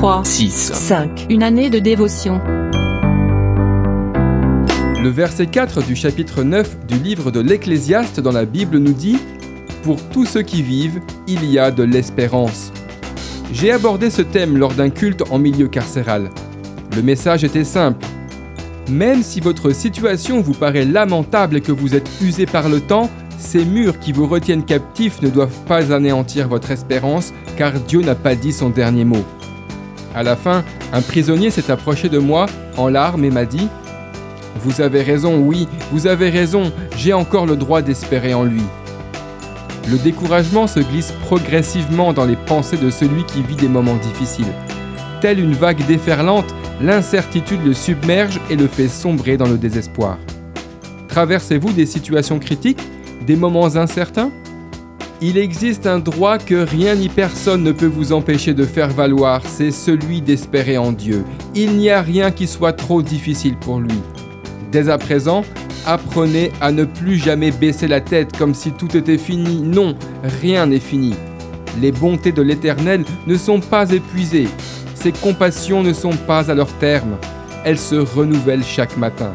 3, 6. 5. Une année de dévotion. Le verset 4 du chapitre 9 du livre de l'Ecclésiaste dans la Bible nous dit Pour tous ceux qui vivent, il y a de l'espérance. J'ai abordé ce thème lors d'un culte en milieu carcéral. Le message était simple. Même si votre situation vous paraît lamentable et que vous êtes usé par le temps, ces murs qui vous retiennent captifs ne doivent pas anéantir votre espérance, car Dieu n'a pas dit son dernier mot. À la fin, un prisonnier s'est approché de moi en larmes et m'a dit Vous avez raison, oui, vous avez raison, j'ai encore le droit d'espérer en lui. Le découragement se glisse progressivement dans les pensées de celui qui vit des moments difficiles. Telle une vague déferlante, l'incertitude le submerge et le fait sombrer dans le désespoir. Traversez-vous des situations critiques des moments incertains? Il existe un droit que rien ni personne ne peut vous empêcher de faire valoir, c'est celui d'espérer en Dieu. Il n'y a rien qui soit trop difficile pour lui. Dès à présent, apprenez à ne plus jamais baisser la tête comme si tout était fini. Non, rien n'est fini. Les bontés de l'Éternel ne sont pas épuisées. Ses compassions ne sont pas à leur terme. Elles se renouvellent chaque matin.